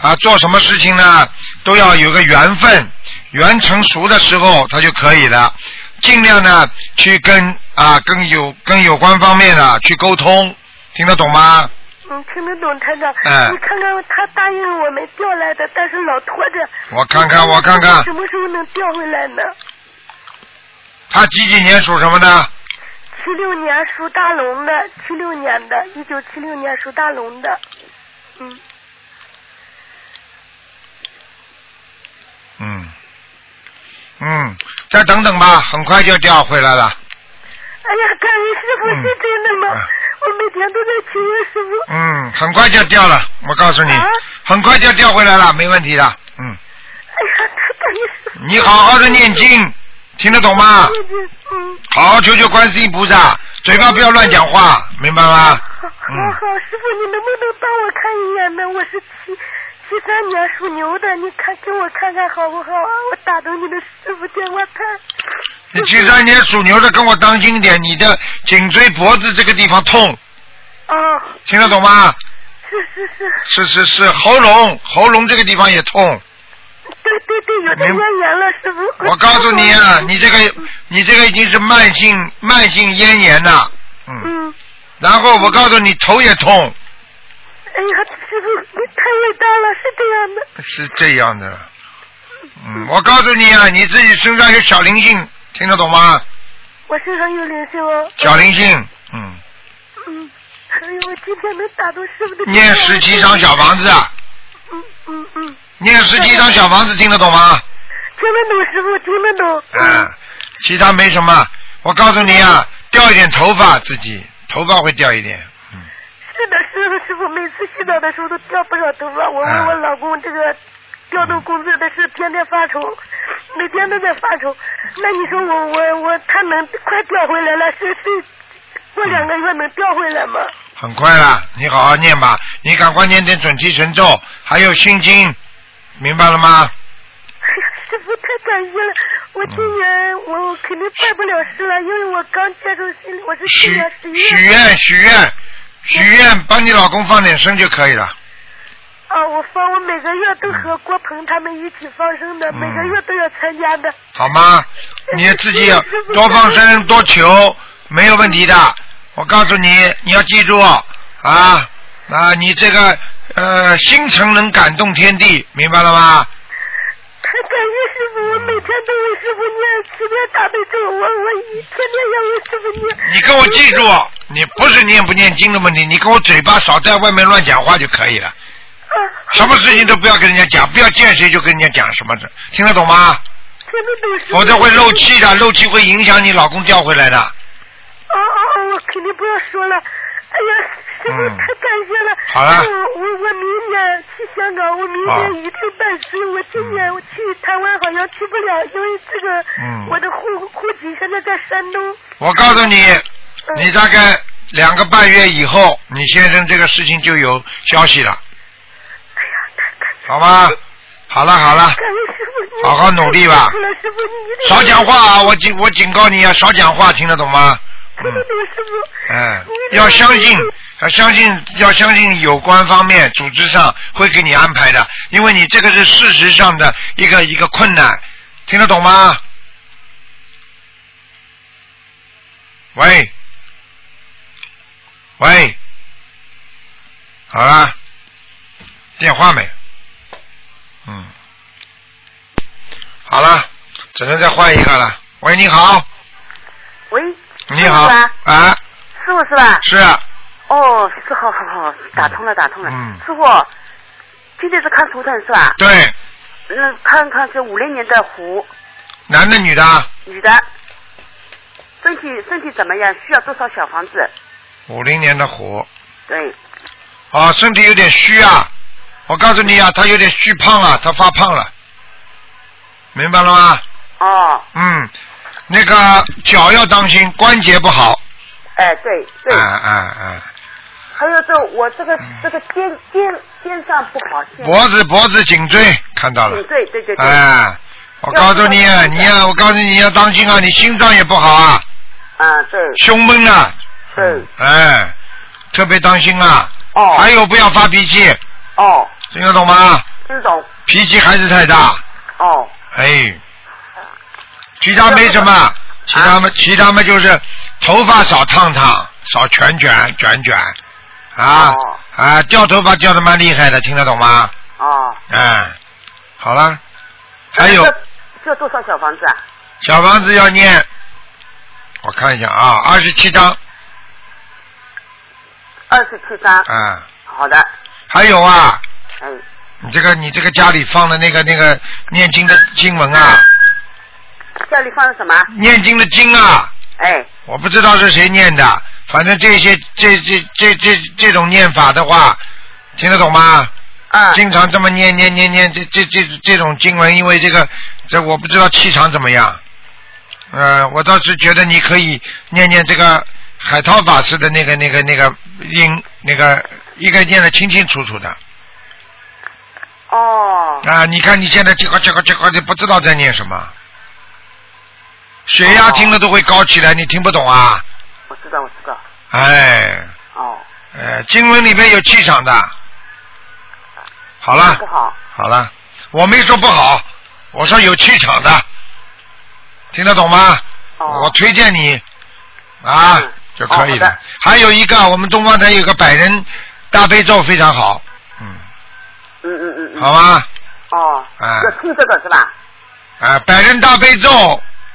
啊，做什么事情呢都要有个缘分，缘成熟的时候它就可以了。尽量呢去跟啊跟有跟有关方面的去沟通，听得懂吗？嗯，听得懂台长。哎你看看他答应我们调来的，但是老拖着。我看看我看看什么时候能调回来呢？他几几年属什么的？七六年属大龙的，七六年的，一九七六年属大龙的。嗯，嗯嗯，再等等吧，很快就调回来了。哎呀，感恩师傅是真的吗？嗯我每天都在求问师傅。嗯，很快就掉了，我告诉你，啊很快就掉回来了，没问题的。嗯，哎呀。你好好的念经，听得懂吗？嗯。好好求求观世音菩萨，嘴巴不要乱讲话，明白吗？好嗯好，师傅，你能不能帮我看一眼呢？我是七七三年属牛的，你看给我看看好不好啊？我打通你的师傅电话看。你七三年属牛的，跟我当心点，你的颈椎脖子这个地方痛，哦，听得懂吗？是是是，是是是，喉咙喉咙这个地方也痛。对对对，有点咽炎了，师傅。我告诉你啊，你这个你这个已经是慢性慢性咽炎了，嗯，嗯，然后我告诉你头也痛，哎呀，师傅，你太伟大了，是这样的。是这样的，嗯，我告诉你啊，你自己身上有小灵性，听得懂吗？我身上有灵性哦。小灵性，嗯，嗯，哎呦，我今天能打动师傅的。念十七张小房子，啊嗯嗯嗯，念十七张小房子，听得懂吗？听得懂，师傅听得懂。嗯，其他没什么。我告诉你啊，掉一点头发，自己头发会掉一点。是的，师傅，师傅，每次洗澡的时候都掉不少头发。我啊问我老公这个调动工作的事，天天发愁，每天都在发愁。那你说我我我，他能快调回来了？是是，过两个月能调回来吗？很快了，你好好念吧，你赶快念点准提神咒，还有心经，明白了吗？师傅太感谢了！我今年我肯定拜不了师了，因为我刚接受心理，我是去许年十一许月。愿许愿许愿，帮你老公放点生就可以了。啊，我放我每个月都和郭鹏他们一起放生的，嗯每个月都要参加的。好吗？你自己多放生 多求，没有问题的。我告诉你，你要记住啊啊！你这个呃心诚能感动天地，明白了吗？感谢师傅，我每天都为师傅念十遍大悲咒，我我一天天要为师傅念。你跟我记住，你不是念不念经的问题，你跟我嘴巴少在外面乱讲话就可以了。啊，什么事情都不要跟人家讲，不要见谁就跟人家讲什么的，听得懂吗？听得懂师傅。否则会漏气的，漏气会影响你老公调回来的。哦哦哦，我肯定不要说了。哎呀，师 傅嗯太感谢了。好了我我我明年去香港，我明好年一定办事。我今年我去台湾好像去不了，因为这个、嗯我的户户籍现在在山东。我告诉你，你大概两个半月以后，你先生这个事情就有消息了，哎呀，太感谢。好吧？好了好了，好好努力吧少讲话啊！我警我警告你啊，少讲话，听得懂吗？听得懂师傅。嗯要相信，要相信，要相信有关方面组织上会给你安排的，因为你这个是事实上的一个一个困难，听得懂吗？喂，喂，好了，电话没？嗯，好了，只能再换一个了。喂，你好，喂，你好。啊，师傅是吧？是啊，哦，是好好好，打通了打通了。嗯师傅，今天是看图腾是吧？对，嗯，看看这五零年的虎男的女的啊？女的，身体身体怎么样？需要多少小房子？五零年的虎，对，啊，身体有点虚啊。我告诉你啊，他有点虚胖啊，他发胖了，明白了吗？哦，嗯，那个脚要当心，关节不好。哎对对，哎哎哎，还有这我这个这个肩肩肩上不好，脖子脖子颈椎看到了颈。椎对对对。哎，我告诉你，你呀，我告诉你你要当心啊，你心脏也不好啊。啊，对胸闷啊，对，哎，特别当心啊。哦还有不要发脾气，哦，听得懂吗？听得懂，脾气还是太大，哦，哎，其他没什么，其他们其他们就是头发少烫烫，少卷卷卷卷，啊哦。啊，掉头发掉的蛮厉害的，听得懂吗？哦，哎，好了，还有。这这多少小房子啊？小房子要念，我看一下啊，二十七章，二十七张，嗯，好的，还有啊，嗯，你这个你这个家里放的那个那个念经的经文啊，家里放的什么？念经的经啊，哎，我不知道是谁念的，反正这些这这这这这种念法的话，听得懂吗？啊，经常这么念念念念，这这这这种经文，因为这个这我不知道气场怎么样，呃，我倒是觉得你可以念念这个海涛法师的那个那个那个音，那个应该念得清清楚楚的哦，啊！你看你现在这个这个这个，你不知道在念什么，血压听了都会高起来，你听不懂啊？我知道，我知道，哎，哦，呃，经文里面有气场的。好了。不，好，好了，我没说不好，我说有气场的，听得懂吗？哦。我推荐你啊、嗯。就可以了。哦好的。还有一个，我们东方台有个百人大悲咒非常好，嗯，嗯嗯嗯嗯，好吗？哦，啊。要听这个是吧？啊、百人大悲咒，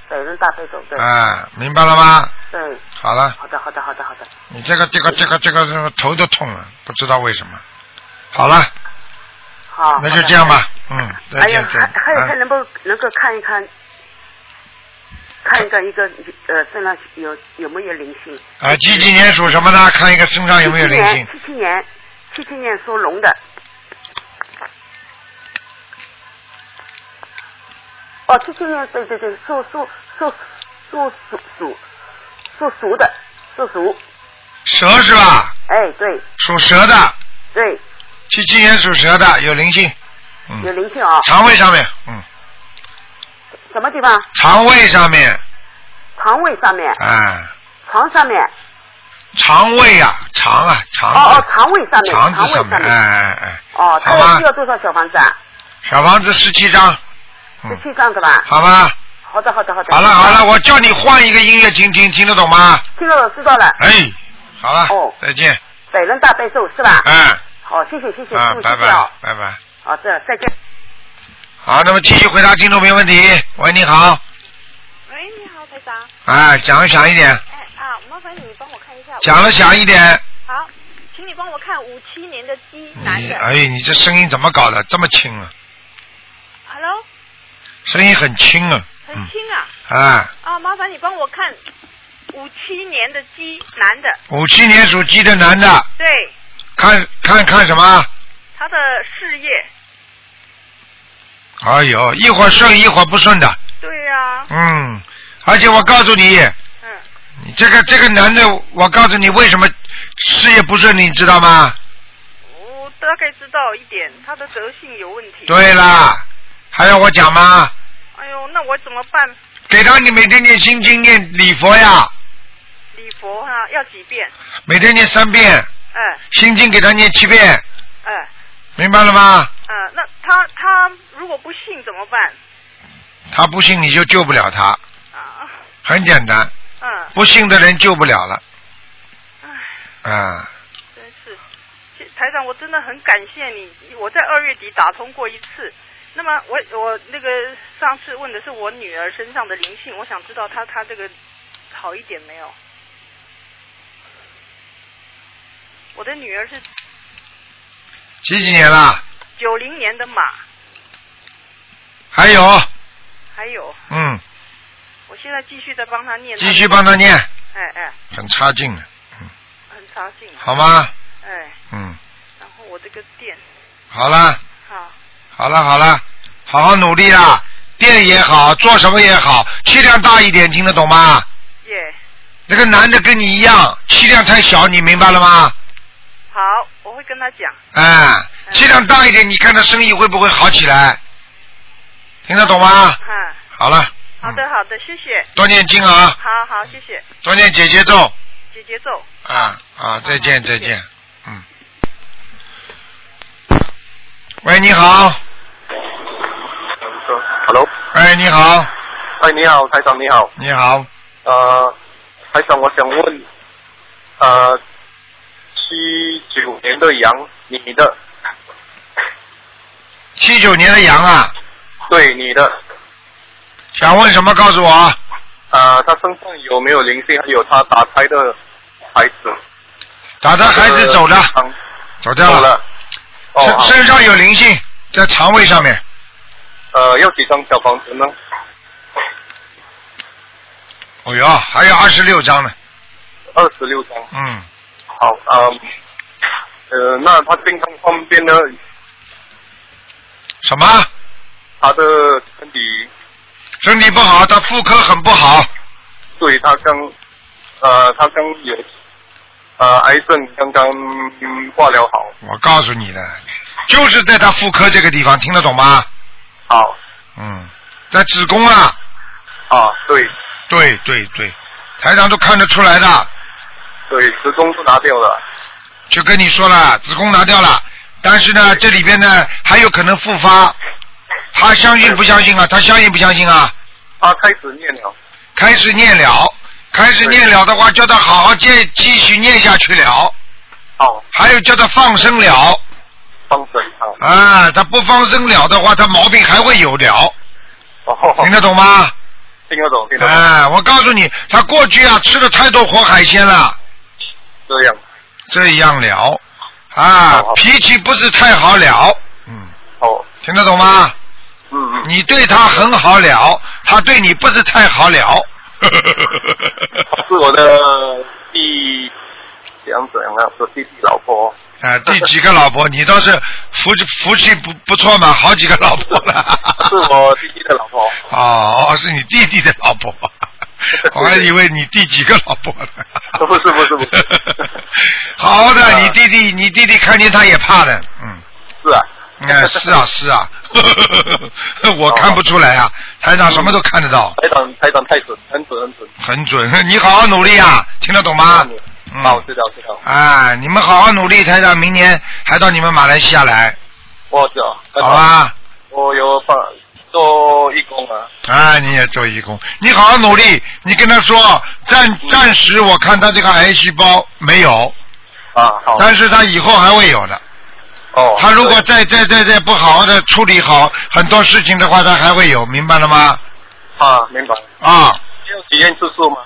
百人大悲咒，对，啊、明白了吗？对，好了，好的，好的，好的，好的，你这个这个这个这个这个头都痛了，不知道为什么。好了，好，那就这样吧，嗯，再还有。还还有，啊他能不能够看一看，看一个一个呃身上有有没有灵性？啊，几几年属什么的？看一个身上有没有灵性。七七年，七七年属龙的。哦，七七年，对对对，属属属属属属属鼠的，属。鼠。蛇是吧？哎，对。属蛇的，对，七七年属蛇的有灵性，有嗯，灵性啊、肠胃上面，嗯，什么地方？肠胃上面，肠胃上面，哎，肠上面。肠胃啊、肠啊，肠哦哦，肠胃上面，肠子上面，哎哎哎，哦，他需要多少小房子啊？小房子十七张，十嗯，七张是吧？好吗？好的，好的，好的。好了好了，我叫你换一个音乐听听，听得懂吗？听了，我知道了。哎，好了，哦再见，百人大悲咒是吧？嗯，好，谢谢谢谢，啊，拜拜谢谢哦。拜拜。好的，再见。好，那么继续回答听众朋友问题。喂，你好，喂，你好，台长。哎，讲的响一点，哎啊，麻烦你帮我看一下。讲的响一点。好，请你帮我看五七年的鸡男的。哎，你这声音怎么搞的？这么轻啊？Hello，声音很轻啊。很轻啊。哎，啊，麻烦你帮我看五七年的鸡男的。五七年属鸡的男的，对，看看看什么？他的事业。哎呦，一会儿顺一会儿不顺的，对呀、嗯，而且我告诉你，嗯，你这个这个男的，我告诉你为什么事业不顺，你知道吗？我大概知道一点，他的德性有问题。对啦，还要我讲吗？我怎么办？给他你每天念心经念礼佛呀，礼佛哈、要几遍？每天念三遍，哎心经给他念七遍，哎，明白了吗？嗯、那他他如果不信怎么办？他不信你就救不了他，啊，很简单，嗯，不信的人救不了了，唉。啊，真是，台长，我真的很感谢你。我在二月底打通过一次。那么我我那个上次问的是我女儿身上的灵性，我想知道她她这个好一点没有？我的女儿是几几年啦？九零年的马，还有，还有。嗯，我现在继续在帮她念。继续帮她念，哎哎，很差劲的，很差劲。好吗？哎，嗯，然后我这个店，好啦，好，好了，好了，好好努力啦，店也好，做什么也好，气量大一点，听得懂吗？耶、那个男的跟你一样，气量太小，你明白了吗？好，我会跟他讲。哎，气量大一点，你看他生意会不会好起来？听得懂吗？嗯，好了，好的好的，谢谢。多念经啊，好好，谢谢。多念姐姐咒姐姐咒。啊啊！再见再见，嗯。喂，你好，Hello，哎，你好，哎，你好，台长，你好。你好，呃，台长，我想问，呃，七九年的羊，你的，七九年的羊啊，对，你的，想问什么？告诉我。呃，他身上有没有灵性？还有他打胎的孩子？打胎孩子走了，嗯走掉了，走了。哦，身好身上有灵性，在肠胃上面，呃，要几张小房子呢？哦哟，还有二十六张呢，二十六张。嗯，好，嗯，呃，那他健康方面呢？什么？他的身体，身体不好，他妇科很不好，对他刚，呃，他刚有，呃，癌症刚刚嗯化疗好。我告诉你的，就是在他妇科这个地方，听得懂吗？好。嗯，在子宫啊。啊，对。对对对，台长都看得出来的。对，子宫是拿掉了。就跟你说了，子宫拿掉了，但是呢，这里边呢还有可能复发。他相信不相信啊？他相信不相信啊？他开始念了。开始念了，开始念了的话，叫他好好继继续念下去了。哦。还有叫他放生了。放生啊。啊，他不放生了的话，他毛病还会有了。哦。听得懂吗？听得懂，听得懂。哎，我告诉你，他过去啊吃了太多活海鲜了。这样。这样了啊，脾气不是太好了。嗯。哦。听得懂吗？嗯嗯。你对他很好了，他对你不是太好了。是我的第，这样怎样啊？说弟弟老婆。啊，第几个老婆？你倒是福福气不不错嘛，好几个老婆了。是我弟弟的老婆。哦，是你弟弟的老婆，我还以为你第几个老婆呢。不是不是不是。好的，你弟弟，你弟弟看见他也怕的，嗯。是啊。嗯，是啊是啊，我看不出来啊，台长什么都看得到，台长台长太准，很准很准。很准。你好好努力啊，听得懂吗？嗯好，知道知道。哎，你们好好努力，台长明年还到你们马来西亚来，我知道。好吧？我有帮做义工啊。啊，你也做义工，你好好努力。你跟他说，暂暂时我看他这个癌细胞没有，啊好。但是他以后还会有的。哦。他如果再再再再不好好的处理好很多事情的话，他还会有，明白了吗？啊，明白。啊，要体验次数吗？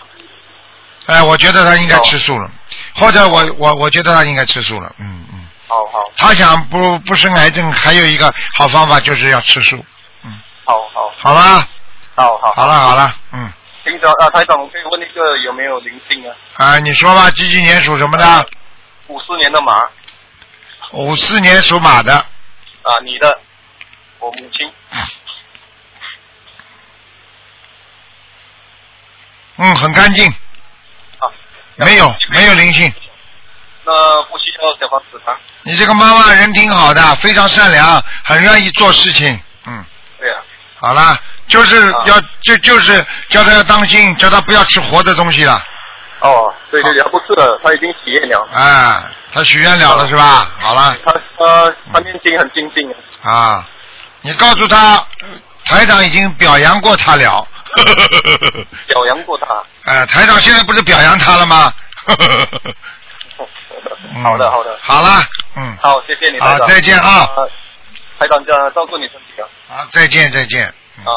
哎，我觉得他应该吃素了，或者我我我觉得他应该吃素了，嗯嗯。好好。他想不不生癌症，还有一个好方法就是要吃素，嗯好好。好吧？好好。好了好了，嗯，平常啊，台长，我可以问一个有没有灵性啊？啊，你说吧，几几年属什么的？五四年的马啊，五四年属马的，啊你的，我母亲。嗯，很干净。啊。没有没有灵性，那不需要小房子吗？你这个妈妈人挺好的，非常善良，很愿意做事情，嗯。对啊。好了，就是要就就是叫他要当心，叫他不要吃活的东西了。哦，对对对，他不是的，他已经许愿了。啊，他许愿了了是吧？好了。他他，他念经很精进啊。啊，你告诉他，呃台长已经表扬过他了。表扬过他。哎，台长现在不是表扬他了吗？好的好的。好了，嗯，好，谢谢你，台好长。再见啊呃。台长，照照顾你身体啊。好，再见再见。啊。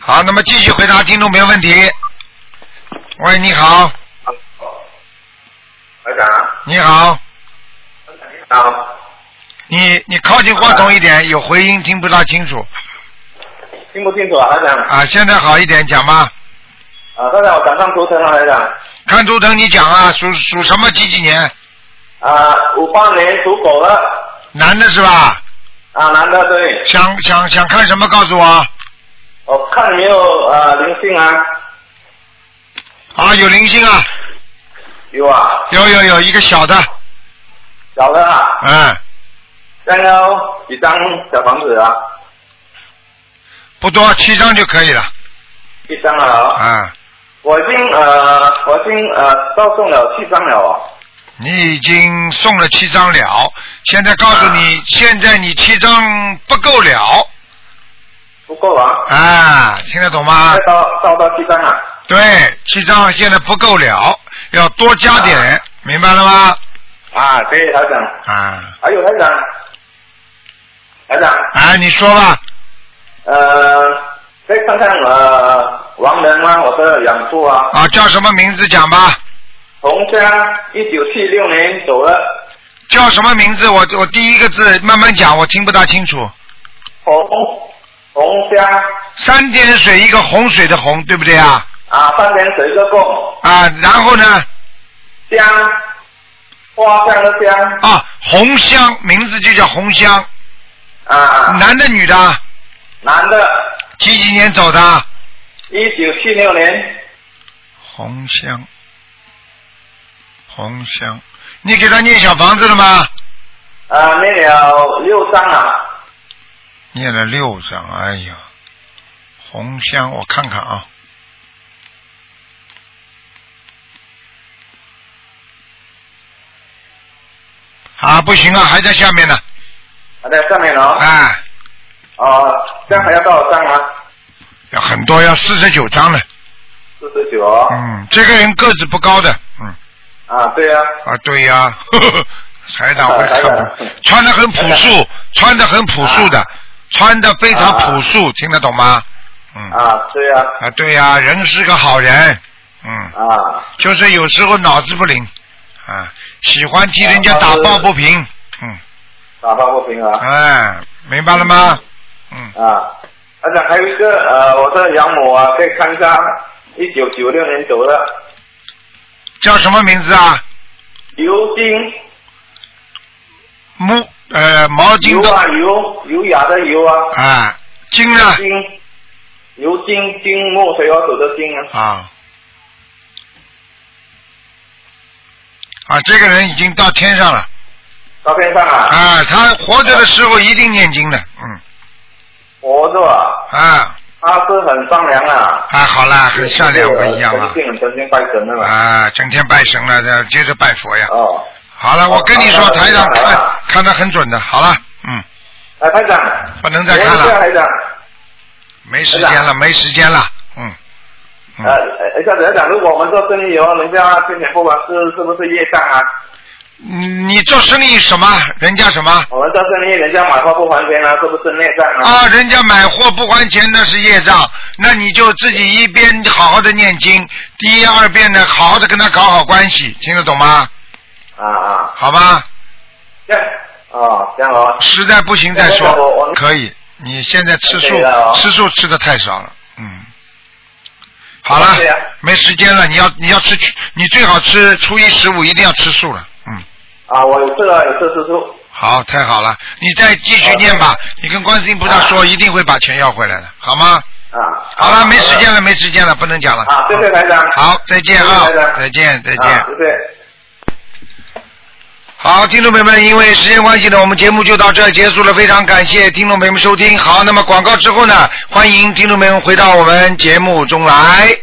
好，那么继续回答听众没有问题。喂，你好，台长，你好，好，你你靠近话筒一点，有回音，听不大清楚。听不清楚啊，台长。啊，现在好一点，讲吧。啊，台长，我赶上图腾了，台长。看图腾，你讲啊，属属什么几几年？啊，五八年属狗的。男的是吧？啊，男的对。想想想看什么？告诉我。我看有没有啊灵性啊？啊，有灵性啊，有啊，有有有一个小的，小的啊，嗯，刚要几张小房子啊？不多，七张就可以了。七张。啊，我已经呃，我已经呃，到送了七张了哦。你已经送了七张了，现在告诉你，现在你七张不够了。不够啊。啊，听得懂吗？再到到到七张啊。对，七张现在不够了，要多加点，明白了吗？啊，对，台长。啊。还有台长，台长。啊，你说吧。呃，可以看看呃王人吗？我的养父啊。啊，叫什么名字讲吧？洪香，一九七六年走了。叫什么名字？我我第一个字慢慢讲，我听不大清楚。洪洪香。三点水一个洪水的洪，对不对啊？啊，三点水一个共。啊，然后呢？香，花香的香。啊，红香，名字就叫红香。啊。男的女的？男的。几几年走的？一九七六年。红香，红香，你给他念小房子了吗？啊，念了六张啊。念了六张，哎呀，红香，我看看啊。啊，不行啊，还在下面呢。还在上面哦。哎。哦，这样还要多少张啊？要很多，要四十九张呢。四十九哦。嗯，这个人个子不高的，嗯。啊，对呀、啊，对呀、呵呵台长会看的，穿的很朴素，穿的很朴素的，穿的非常朴素，听得懂吗？嗯。啊，对呀、啊，对呀、人是个好人，嗯。啊。就是有时候脑子不灵，啊，喜欢替人家打抱不平，嗯。打抱不平啊。哎，明白了吗？嗯。啊，而且还有一个呃，我的养母啊，可以看一下，一九九六年走的，叫什么名字啊？刘金。木呃毛巾的优啊优，优雅的刘啊。啊，金啊？金，刘金金木水火土的金啊。啊。啊，这个人已经到天上了。照片上了。啊，他活着的时候一定念经的，嗯。活着啊。啊。他是很善良啊。啊，好啦，很善良不一样了。很信，整天拜神了。啊，整天拜神了，这接着拜佛呀。哦。好了，我跟你说，台长看看得很准的。好了，嗯，啊，台长。不能再看了，台长，没时间了，没时间了，嗯。呃，呃，下台长，如果我们做生意以后，人家欠钱不还是是不是业障啊？你你做生意什么？人家什么？我们做生意，人家买货不还钱啊，是不是业障啊？啊，人家买货不还钱那是业障，那你就自己一边好好的念经，第一二遍呢，好好的跟他搞好关系，听得懂吗？啊啊。好吧，这样哦，这样哦。实在不行再说，可以。你现在吃素吃素吃的太少了，嗯。好了对呀，没时间了，你要你要吃，你最好吃初一十五一定要吃素了，嗯。啊，我有吃了，有吃吃素。好，太好了，你再继续念吧，你跟观世音菩萨说，一定会把钱要回来的，好吗？啊。好了，没时间了，没时间了，不能讲了。啊，谢谢台长。好，再见啊再见，再见。啊谢谢。好，听众朋友们，因为时间关系呢，我们节目就到这结束了。非常感谢听众朋友们收听。好，那么广告之后呢，欢迎听众朋友们回到我们节目中来。